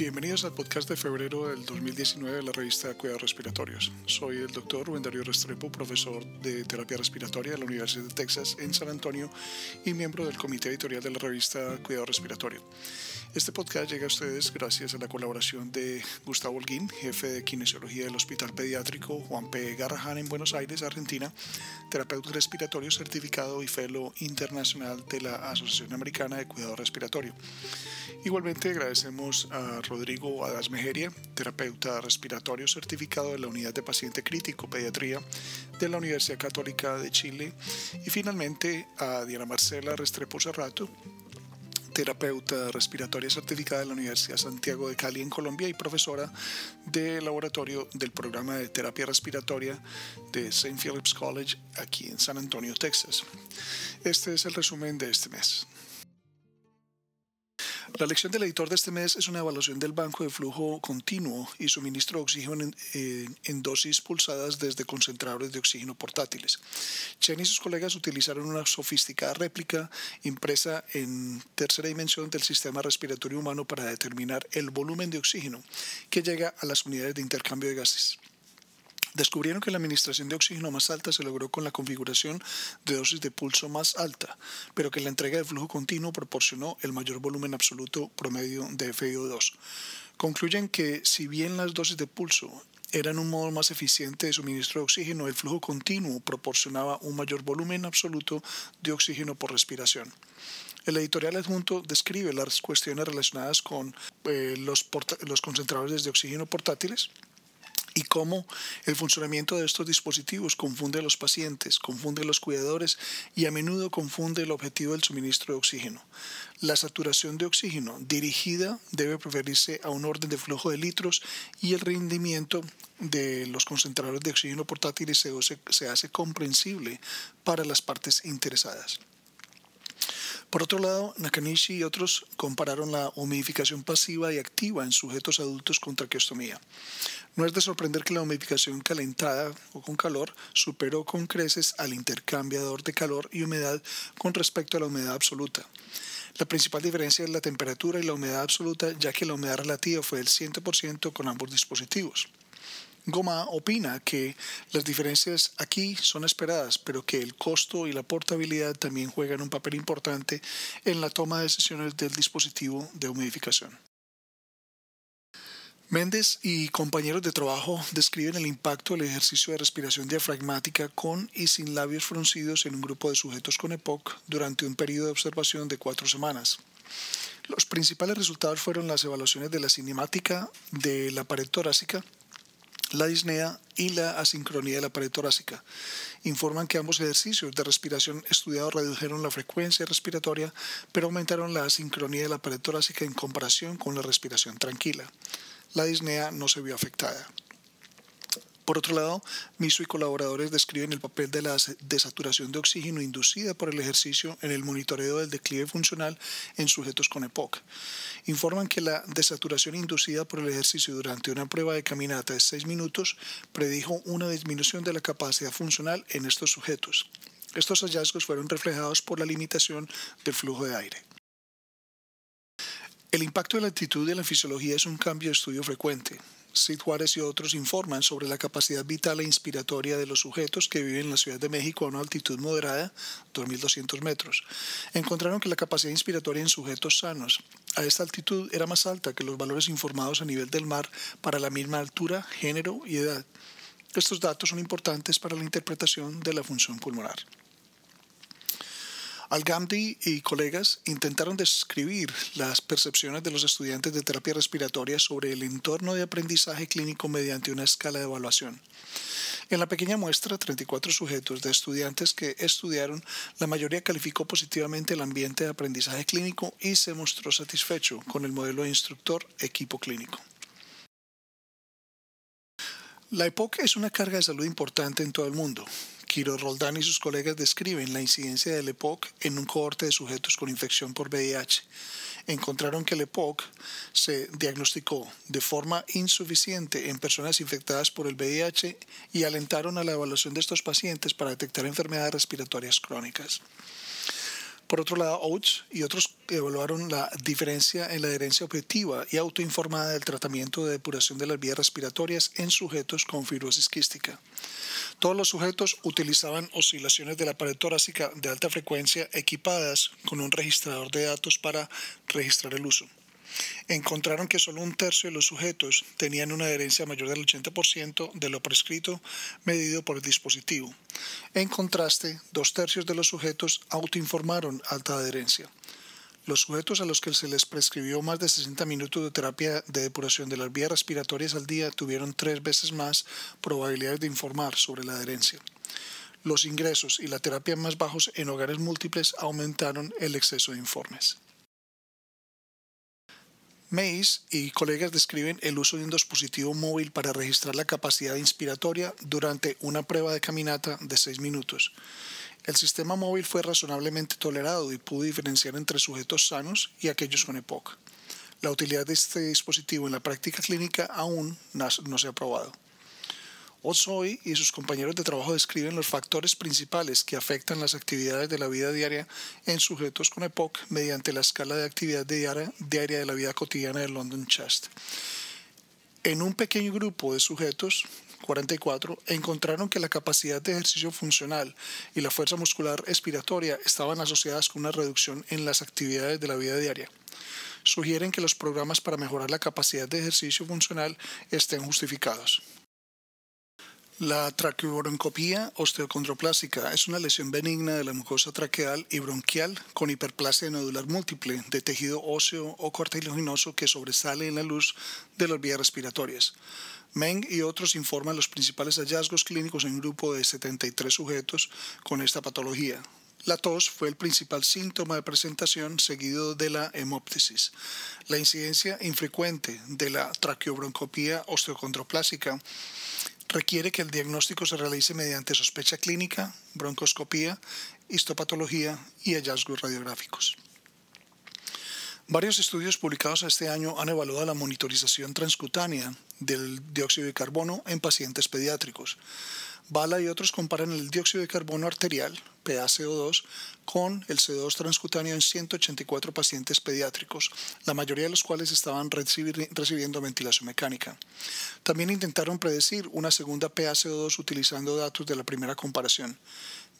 Bienvenidos al podcast de febrero del 2019 de la revista Cuidados Respiratorios. Soy el doctor Rubén Darío Restrepo, profesor de terapia respiratoria de la Universidad de Texas en San Antonio y miembro del comité editorial de la revista Cuidado Respiratorio. Este podcast llega a ustedes gracias a la colaboración de Gustavo Holguín, jefe de kinesiología del Hospital Pediátrico Juan P. Garrahan en Buenos Aires, Argentina, terapeuta respiratorio certificado y fellow internacional de la Asociación Americana de Cuidado Respiratorio. Igualmente agradecemos a Rodrigo Adas Mejeria, terapeuta respiratorio certificado de la Unidad de Paciente Crítico Pediatría de la Universidad Católica de Chile y finalmente a Diana Marcela Restrepo Serrato, terapeuta respiratoria certificada de la Universidad Santiago de Cali en Colombia y profesora de laboratorio del programa de terapia respiratoria de St. Philip's College aquí en San Antonio, Texas. Este es el resumen de este mes. La lección del editor de este mes es una evaluación del banco de flujo continuo y suministro de oxígeno en, dosis pulsadas desde concentradores de oxígeno portátiles. Chen y sus colegas utilizaron una sofisticada réplica impresa en tercera dimensión del sistema respiratorio humano para determinar el volumen de oxígeno que llega a las unidades de intercambio de gases. Descubrieron que la administración de oxígeno más alta se logró con la configuración de dosis de pulso más alta, pero que la entrega de flujo continuo proporcionó el mayor volumen absoluto promedio de FiO2. Concluyen que si bien las dosis de pulso eran un modo más eficiente de suministro de oxígeno, el flujo continuo proporcionaba un mayor volumen absoluto de oxígeno por respiración. El editorial adjunto describe las cuestiones relacionadas con eh, los, los concentradores de oxígeno portátiles, y cómo el funcionamiento de estos dispositivos confunde a los pacientes, confunde a los cuidadores y a menudo confunde el objetivo del suministro de oxígeno. La saturación de oxígeno dirigida debe preferirse a un orden de flujo de litros y el rendimiento de los concentradores de oxígeno portátiles se, hace comprensible para las partes interesadas. Por otro lado, Nakanishi y otros compararon la humidificación pasiva y activa en sujetos adultos con traqueostomía. No es de sorprender que la humidificación calentada o con calor superó con creces al intercambiador de calor y humedad con respecto a la humedad absoluta. La principal diferencia es la temperatura y la humedad absoluta, ya que la humedad relativa fue del 100% con ambos dispositivos. Goma opina que las diferencias aquí son esperadas, pero que el costo y la portabilidad también juegan un papel importante en la toma de decisiones del dispositivo de humidificación. Méndez y compañeros de trabajo describen el impacto del ejercicio de respiración diafragmática con y sin labios fruncidos en un grupo de sujetos con EPOC durante un periodo de observación de cuatro semanas. Los principales resultados fueron las evaluaciones de la cinemática de la pared torácica, la disnea y la asincronía de la pared torácica. Informan que ambos ejercicios de respiración estudiados redujeron la frecuencia respiratoria, pero aumentaron la asincronía de la pared torácica en comparación con la respiración tranquila. La disnea no se vio afectada. Por otro lado, Miso y colaboradores describen el papel de la desaturación de oxígeno inducida por el ejercicio en el monitoreo del declive funcional en sujetos con EPOC. Informan que la desaturación inducida por el ejercicio durante una prueba de caminata de 6 minutos predijo una disminución de la capacidad funcional en estos sujetos. Estos hallazgos fueron reflejados por la limitación del flujo de aire. El impacto de la actitud de la fisiología es un cambio de estudio frecuente. Sid y otros informan sobre la capacidad vital e inspiratoria de los sujetos que viven en la Ciudad de México a una altitud moderada, 2.200 metros. Encontraron que la capacidad inspiratoria en sujetos sanos a esta altitud era más alta que los valores informados a nivel del mar para la misma altura, género y edad. Estos datos son importantes para la interpretación de la función pulmonar. Al-Gamdi y colegas intentaron describir las percepciones de los estudiantes de terapia respiratoria sobre el entorno de aprendizaje clínico mediante una escala de evaluación. En la pequeña muestra, 34 sujetos de estudiantes que estudiaron, la mayoría calificó positivamente el ambiente de aprendizaje clínico y se mostró satisfecho con el modelo de instructor equipo clínico. La EPOC es una carga de salud importante en todo el mundo. Kiro Roldán y sus colegas describen la incidencia del EPOC en un cohorte de sujetos con infección por VIH. Encontraron que el EPOC se diagnosticó de forma insuficiente en personas infectadas por el VIH y alentaron a la evaluación de estos pacientes para detectar enfermedades respiratorias crónicas. Por otro lado, Oates y otros evaluaron la diferencia en la adherencia objetiva y autoinformada del tratamiento de depuración de las vías respiratorias en sujetos con fibrosis quística. Todos los sujetos utilizaban oscilaciones de la pared torácica de alta frecuencia equipadas con un registrador de datos para registrar el uso encontraron que solo un tercio de los sujetos tenían una adherencia mayor del 80% de lo prescrito medido por el dispositivo. En contraste, dos tercios de los sujetos autoinformaron alta adherencia. Los sujetos a los que se les prescribió más de 60 minutos de terapia de depuración de las vías respiratorias al día tuvieron tres veces más probabilidades de informar sobre la adherencia. Los ingresos y la terapia más bajos en hogares múltiples aumentaron el exceso de informes. Mays y colegas describen el uso de un dispositivo móvil para registrar la capacidad inspiratoria durante una prueba de caminata de 6 minutos. El sistema móvil fue razonablemente tolerado y pudo diferenciar entre sujetos sanos y aquellos con EPOC. La utilidad de este dispositivo en la práctica clínica aún no se ha probado. Osoy y sus compañeros de trabajo describen los factores principales que afectan las actividades de la vida diaria en sujetos con EPOC mediante la escala de actividad diaria, de la vida cotidiana de London Chest. En un pequeño grupo de sujetos, 44, encontraron que la capacidad de ejercicio funcional y la fuerza muscular expiratoria estaban asociadas con una reducción en las actividades de la vida diaria. Sugieren que los programas para mejorar la capacidad de ejercicio funcional estén justificados. La traqueobroncopía osteocondroplásica es una lesión benigna de la mucosa traqueal y bronquial con hiperplasia nodular múltiple de tejido óseo o cartilaginoso que sobresale en la luz de las vías respiratorias. Meng y otros informan los principales hallazgos clínicos en un grupo de 73 sujetos con esta patología. La tos fue el principal síntoma de presentación seguido de la hemóptesis. La incidencia infrecuente de la traqueobroncopía osteocondroplásica requiere que el diagnóstico se realice mediante sospecha clínica, broncoscopía, histopatología y hallazgos radiográficos. Varios estudios publicados este año han evaluado la monitorización transcutánea del dióxido de carbono en pacientes pediátricos. Bala y otros comparan el dióxido de carbono arterial, PaCO2, con el CO2 transcutáneo en 184 pacientes pediátricos, la mayoría de los cuales estaban recibiendo ventilación mecánica. También intentaron predecir una segunda PaCO2 utilizando datos de la primera comparación.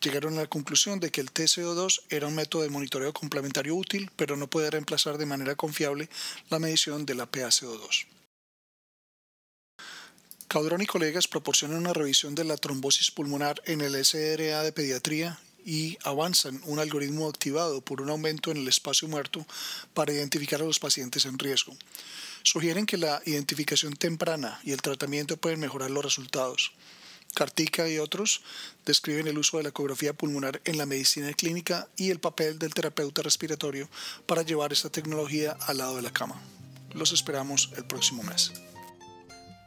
Llegaron a la conclusión de que el TCO2 era un método de monitoreo complementario útil, pero no puede reemplazar de manera confiable la medición de la PaCO2. Caudrón y colegas proporcionan una revisión de la trombosis pulmonar en el SRA de pediatría y avanzan un algoritmo activado por un aumento en el espacio muerto para identificar a los pacientes en riesgo. Sugieren que la identificación temprana y el tratamiento pueden mejorar los resultados. Cartica y otros describen el uso de la ecografía pulmonar en la medicina clínica y el papel del terapeuta respiratorio para llevar esta tecnología al lado de la cama. Los esperamos el próximo mes.